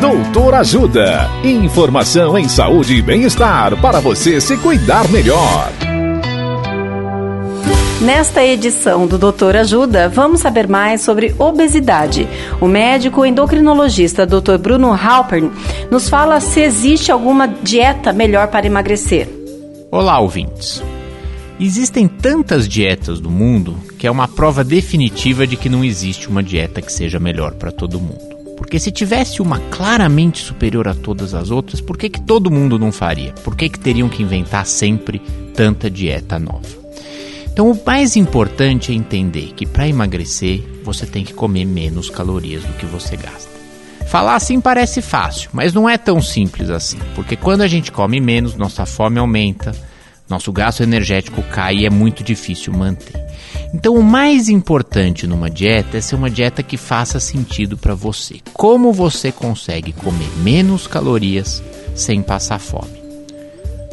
Doutor Ajuda. Informação em saúde e bem-estar para você se cuidar melhor. Nesta edição do Doutor Ajuda, vamos saber mais sobre obesidade. O médico endocrinologista Dr. Bruno Halpern nos fala se existe alguma dieta melhor para emagrecer. Olá, ouvintes. Existem tantas dietas do mundo que é uma prova definitiva de que não existe uma dieta que seja melhor para todo mundo. Porque se tivesse uma claramente superior a todas as outras, por que, que todo mundo não faria? Por que, que teriam que inventar sempre tanta dieta nova? Então, o mais importante é entender que para emagrecer você tem que comer menos calorias do que você gasta. Falar assim parece fácil, mas não é tão simples assim, porque quando a gente come menos, nossa fome aumenta, nosso gasto energético cai e é muito difícil manter. Então, o mais importante numa dieta é ser uma dieta que faça sentido para você. Como você consegue comer menos calorias sem passar fome?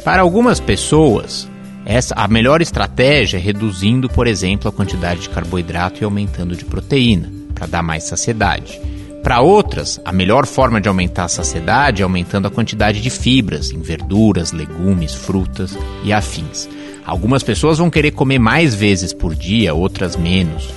Para algumas pessoas, essa, a melhor estratégia é reduzindo, por exemplo, a quantidade de carboidrato e aumentando de proteína, para dar mais saciedade. Para outras, a melhor forma de aumentar a saciedade é aumentando a quantidade de fibras em verduras, legumes, frutas e afins. Algumas pessoas vão querer comer mais vezes por dia, outras menos.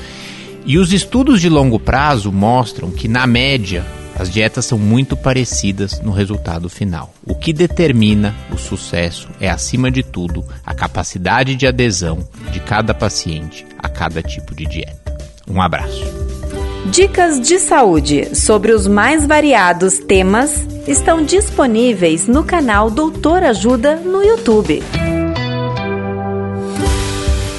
E os estudos de longo prazo mostram que, na média, as dietas são muito parecidas no resultado final. O que determina o sucesso é, acima de tudo, a capacidade de adesão de cada paciente a cada tipo de dieta. Um abraço. Dicas de saúde sobre os mais variados temas estão disponíveis no canal Doutor Ajuda no YouTube.